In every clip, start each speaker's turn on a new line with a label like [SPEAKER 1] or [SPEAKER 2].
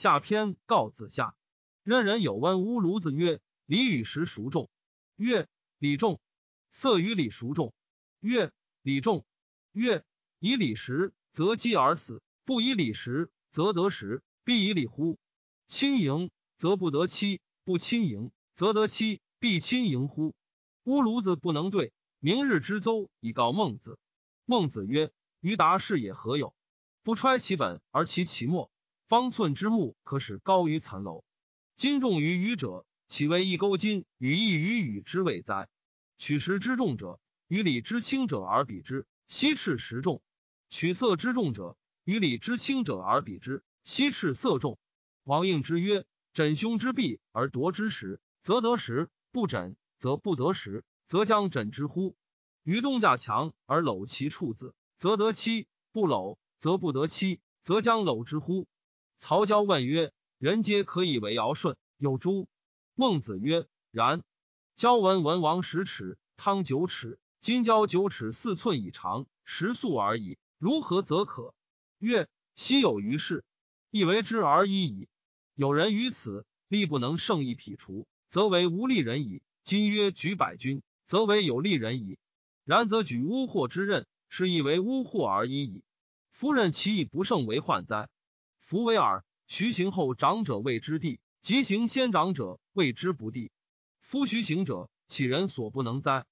[SPEAKER 1] 下篇告子夏。任人有问乌卢子曰：“礼与食孰重？”曰：“礼重。”色与礼孰重？曰：“礼重。”曰：“以礼食，则饥而死；不以礼食，则得食。必以礼乎？亲迎，则不得妻；不亲迎，则得妻。必亲迎乎？”乌卢子不能对。明日之邹以告孟子。孟子曰：“于达是也何有？不揣其本而齐其末，方寸之木可使高于残楼。金重于羽者，岂为一钩金与一羽羽之谓哉？取石之重者，与理之轻者而比之，奚赤石重；取色之重者，与理之轻者而比之，奚赤色重。王应之曰：‘枕胸之臂而夺之时，则得时；不枕，则不得时。’”则将枕之乎？于东家强而搂其处子，则得妻；不搂，则不得妻。则将搂之乎？曹交问曰：“人皆可以为尧舜，有诸？”孟子曰：“然。”交闻文王十尺，汤九尺，今交九尺四寸以长，食粟而已。如何则可？曰：“昔有于事，亦为之而已矣。有人于此，力不能胜一匹除，则为无力人矣。今曰举百军。”则为有利人矣，然则举巫祸之任，是亦为巫祸而已矣。夫人其以不胜为患哉？夫为尔，徐行后长者谓之地，即行先长者谓之不地。夫徐行者，岂人所不能哉？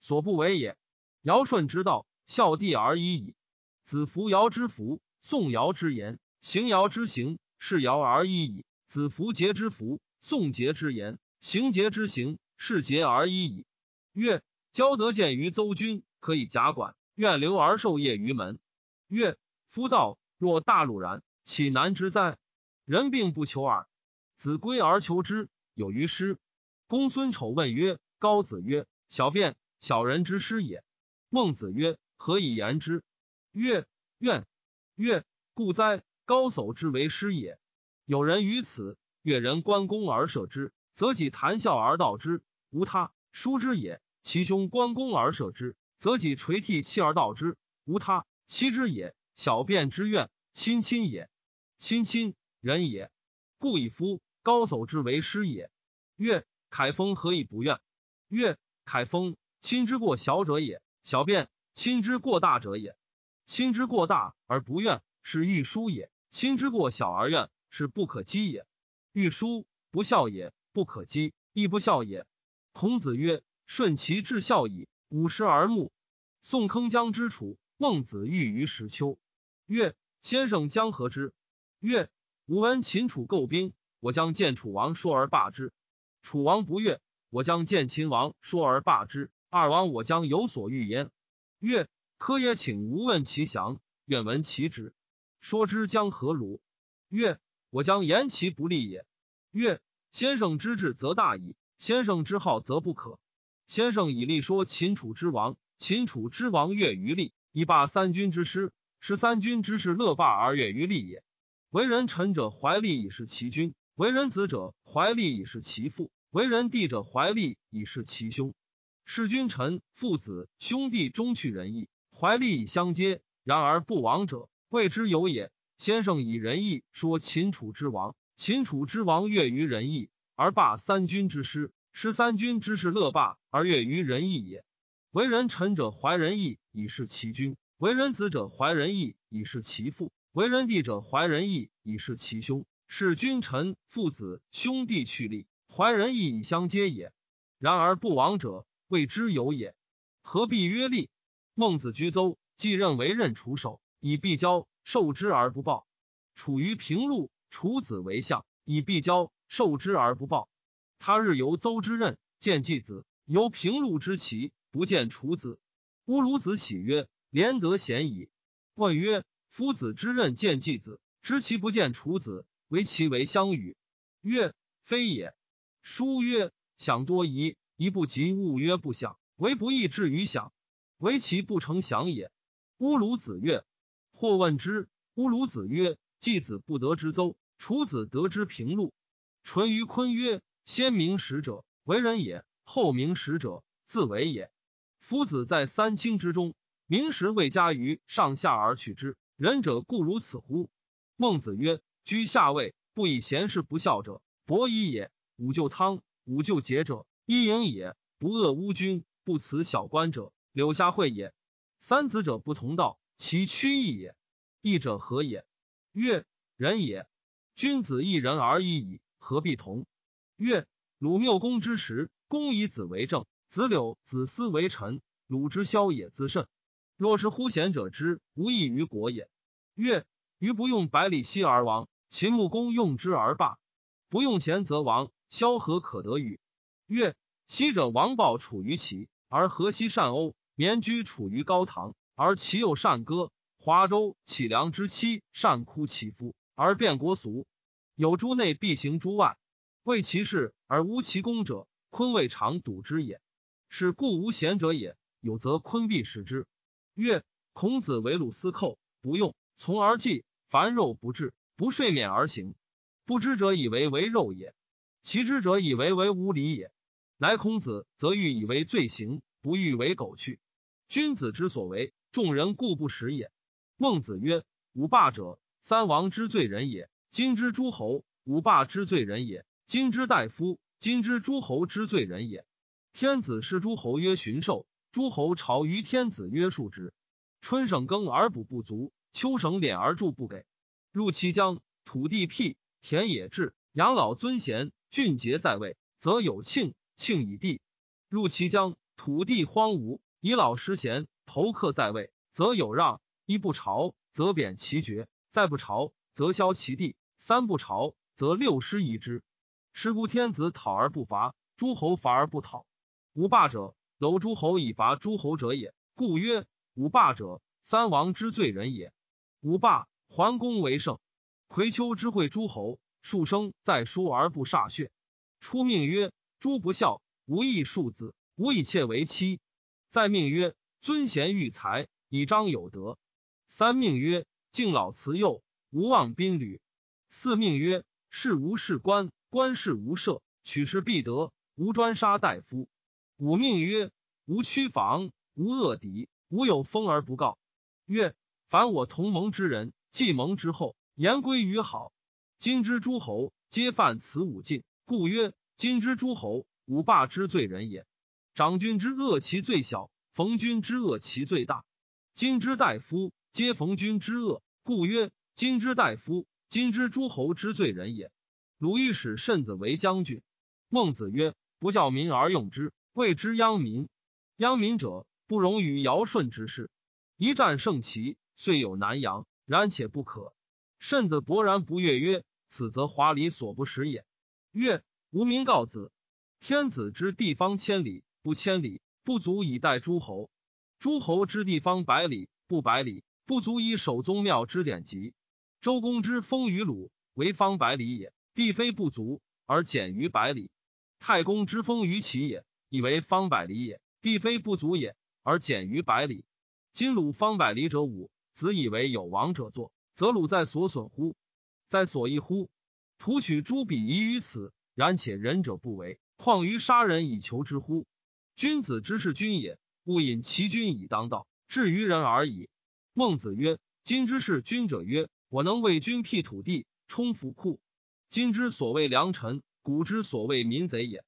[SPEAKER 1] 所不为也。尧舜之道，孝弟而已矣。子服尧之服，宋尧之言，行尧之行，是尧而已矣。子服桀之服，宋桀之言，行桀之行，是桀而已矣。曰：交得见于邹君，可以假管，愿留而受业于门。曰：夫道若大陆然，岂难之哉？人病不求耳，子归而求之，有于师。公孙丑问曰：高子曰：小便，小人之师也。孟子曰：何以言之？曰：愿。曰：故哉，高叟之为师也。有人于此，越人关公而射之，则己谈笑而道之，无他，疏之也。其兄关公而射之，则己垂涕泣而道之，无他，妻之也。小便之怨，亲亲也，亲亲人也。故以夫高叟之为师也。曰：凯风何以不怨？曰：凯风亲之过小者也，小便亲之过大者也。亲之过大而不怨，是欲疏也；亲之过小而怨，是不可击也。欲疏不孝也，不可击亦不孝也。孔子曰。顺其至孝矣，五十而目。宋坑江之楚，孟子欲于石丘。曰：先生将何之？曰：吾闻秦楚构兵，我将见楚王，说而罢之。楚王不悦，我将见秦王，说而罢之。二王我将有所欲焉。曰：科也，请吾问其详，愿闻其旨。说之将何如？曰：我将言其不利也。曰：先生之志则大矣，先生之好则不可。先生以立说秦楚之王，秦楚之王悦于利，以罢三军之师，使三军之士乐罢而悦于利也。为人臣者怀利以是其君，为人子者怀利以是其父，为人弟者怀利以是其兄。是君臣父子兄弟终去仁义，怀利以相接。然而不亡者，谓之有也。先生以仁义说秦楚之王，秦楚之王悦于仁义，而罢三军之师。十三军之士乐罢而悦于仁义也。为人臣者怀仁义以事其君，为人子者怀仁义以事其父，为人弟者怀仁义以事其兄。是君臣父子兄弟去利，怀仁义以相接也。然而不亡者，谓之有也。何必曰利？孟子居邹，既认为任楚守，以必交，受之而不报。处于平陆，楚子为相，以必交，受之而不报。他日游邹之任，见季子；由平陆之齐，不见楚子。乌鲁子喜曰：“廉德贤矣。”问曰：“夫子之任见季子，知其不见楚子，为其为相与？”曰：“非也。”书曰：“想多疑，疑不及物曰不想，为不义至于想，为其不成想也。”乌卢子曰：“或问之。”乌卢子曰：“季子不得之邹，楚子得之平陆。”淳于髡曰。先明使者为人也，后明使者自为也。夫子在三清之中，明时未加于上下而取之，仁者故如此乎？孟子曰：居下位不以贤士不孝者，伯夷也；五舅汤，五舅桀者，伊尹也；不恶乌君，不辞小官者，柳下惠也。三子者不同道，其趋异也。异者何也？曰：仁也。君子一人而已矣，何必同？曰：鲁缪公之时，公以子为政，子柳、子思为臣，鲁之萧也自甚。若是乎贤者之，无益于国也。曰：余不用百里奚而亡，秦穆公用之而罢。不用贤则亡，萧何可得与？曰：昔者王豹处于齐，而河西善欧；绵居处于高唐，而其又善歌。华州杞梁之妻善哭其夫，而变国俗。有诸内必行诸外，为其事而无其功者，坤未尝睹之也。是故无贤者也。有则坤必使之。曰：孔子为鲁司寇，不用从而祭，凡肉不至，不睡眠而行。不知者以为为肉也，其知者以为为无礼也。乃孔子则欲以为罪行，不欲为苟去。君子之所为，众人故不食也。孟子曰：“五霸者，三王之罪人也；今之诸侯，五霸之罪人也；今之大夫，今之诸侯之罪人也。天子视诸侯曰驯兽，诸侯朝于天子曰数之。春省耕而补不足，秋省敛而助不给。入其疆，土地辟，田野治，养老尊贤，俊杰在位，则有庆；庆以地。入其疆，土地荒芜，以老失贤，头客在位，则有让。”一不朝，则贬其爵；再不朝，则削其地；三不朝，则六师夷之。是故天子讨而不伐，诸侯伐而不讨。无霸者，搂诸侯以伐诸侯者也。故曰：五霸者，三王之罪人也。五霸，桓公为圣。葵丘之会诸侯，数生在书而不歃血。出命曰：诸不孝，无益庶子，无以妾为妻。再命曰：尊贤育才，以彰有德。三命曰：敬老慈幼，无忘宾旅。四命曰：事无事官，官事无赦，取士必得，无专杀大夫。五命曰：无屈防，无恶敌，无有封而不告。曰：凡我同盟之人，既盟之后，言归于好。今之诸侯，皆犯此五禁，故曰：今之诸侯，五霸之罪人也。长君之恶其最小，逢君之恶其最大。今之大夫。皆逢君之恶，故曰：今之大夫，今之诸侯之罪人也。鲁豫使慎子为将军。孟子曰：不教民而用之，谓之殃民。殃民者，不容于尧舜之事。一战胜齐，遂有南阳，然且不可。慎子勃然不悦曰：此则华礼所不识也。曰：无民告子，天子之地方千里，不千里，不足以待诸侯；诸侯之地方百里，不百里。不足以守宗庙之典籍。周公之封于鲁，为方百里也，地非不足而减于百里。太公之封于齐也，以为方百里也，地非不足也而减于百里。今鲁方百里者五，子以为有王者作，则鲁在所损乎？在所益乎？徒取诸彼夷于此，然且仁者不为，况于杀人以求之乎？君子之事君也，勿引其君以当道，至于人而已。孟子曰：“今之事君者曰：我能为君辟土地，充府库。今之所谓良臣，古之所谓民贼也。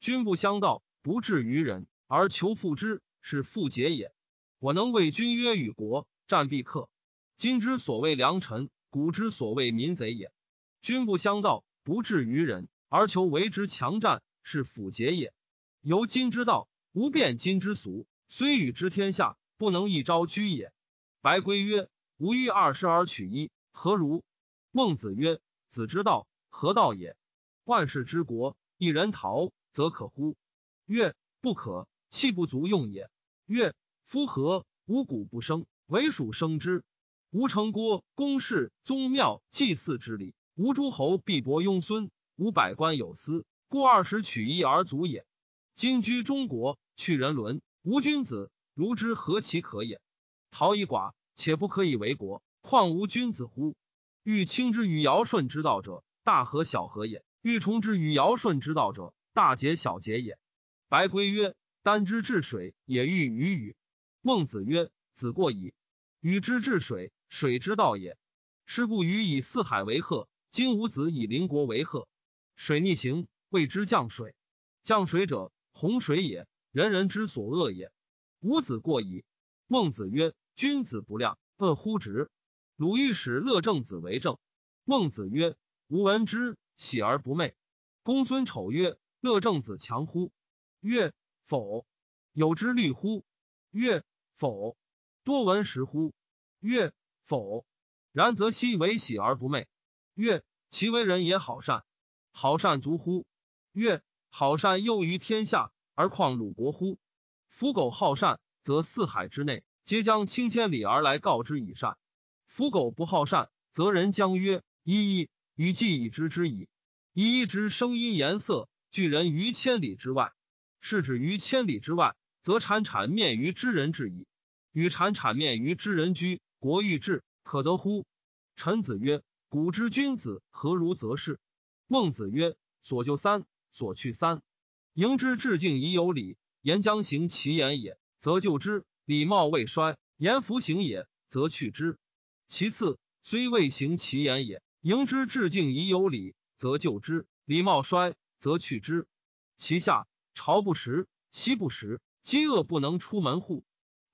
[SPEAKER 1] 君不相道，不治于人，而求复之，是复节也。我能为君约与国，战必克。今之所谓良臣，古之所谓民贼也。君不相道，不治于人，而求为之强战，是辅节也。由今之道，无变今之俗，虽与之天下，不能一朝居也。”白圭曰：“吾欲二十而取一，何如？”孟子曰：“子之道，何道也？万世之国，一人逃，则可乎？”曰：“不可，气不足用也。”曰：“夫何？五谷不生，唯属生之。无城郭、公室、宗庙、祭祀之礼，无诸侯必伯庸孙，无百官有司，故二十取一而足也。今居中国，去人伦，无君子，如之何其可也？”陶以寡，且不可以为国，况无君子乎？欲亲之于尧舜之道者，大和小和也；欲重之于尧舜之道者，大节小节也。白圭曰：“丹之治水，也欲与与。”孟子曰：“子过矣。禹之治水，水之道也。是故禹以四海为壑，今吾子以邻国为壑，水逆行，谓之降水。降水者，洪水也，人人之所恶也。吾子过矣。孟子曰：君子不量，恶乎直。鲁欲使乐正子为政。孟子曰：吾闻之，喜而不寐。公孙丑曰：乐正子强乎？曰：否。有之虑乎？曰：否。多闻时乎？曰：否。然则奚为喜而不寐？曰：其为人也好善，好善足乎？曰：好善囿于天下，而况鲁国乎？夫苟好善，则四海之内皆将轻千里而来告之以善；夫苟不好善，则人将曰：一一与既已知之矣。一一之声音颜色，拒人于千里之外。是指于千里之外，则产产面于知人至矣。与产产面于知人居，国欲治，可得乎？臣子曰：古之君子何如则是？孟子曰：所就三，所去三。迎之致敬以有礼，言将行其言也，则就之；礼貌未衰，言弗行也，则去之。其次，虽未行其言也，迎之致敬以有礼，则就之；礼貌衰，则去之。其下。朝不食，夕不食，饥饿不能出门户。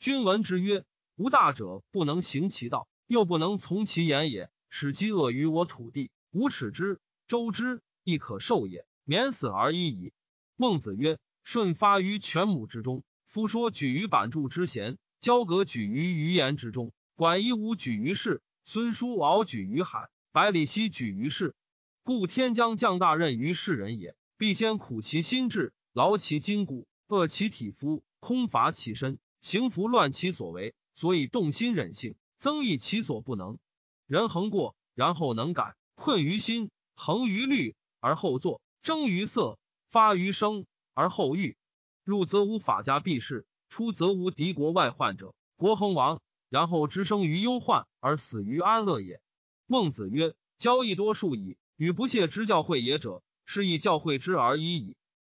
[SPEAKER 1] 君闻之曰：吾大者不能行其道，又不能从其言也，使饥饿于我土地。无耻之，周之，亦可受也，免死而已矣。孟子曰：舜发于犬母之中，夫说举于板柱之贤，交葛举于鱼言之中，管夷吾举于市，孙叔敖举于海，百里奚举于市。故天将降大任于世人也，必先苦其心志。劳其筋骨，饿其体肤，空乏其身，行拂乱其所为，所以动心忍性，增益其所不能。人恒过，然后能改；困于心，恒于虑，而后作；争于色，发于声，而后喻。入则无法家避世，出则无敌国外患者，国恒亡，然后知生于忧患，而死于安乐也。孟子曰：交易多数矣，与不屑之教诲也者，是以教诲之而已矣。